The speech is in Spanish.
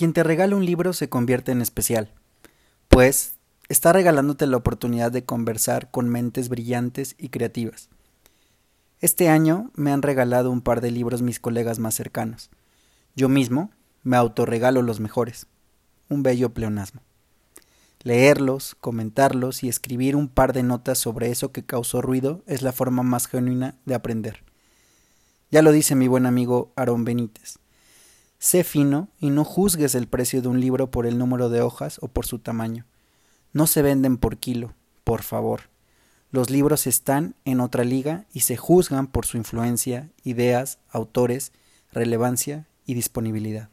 Quien te regala un libro se convierte en especial, pues está regalándote la oportunidad de conversar con mentes brillantes y creativas. Este año me han regalado un par de libros mis colegas más cercanos. Yo mismo me autorregalo los mejores. Un bello pleonasmo. Leerlos, comentarlos y escribir un par de notas sobre eso que causó ruido es la forma más genuina de aprender. Ya lo dice mi buen amigo Aarón Benítez. Sé fino y no juzgues el precio de un libro por el número de hojas o por su tamaño. No se venden por kilo, por favor. Los libros están en otra liga y se juzgan por su influencia, ideas, autores, relevancia y disponibilidad.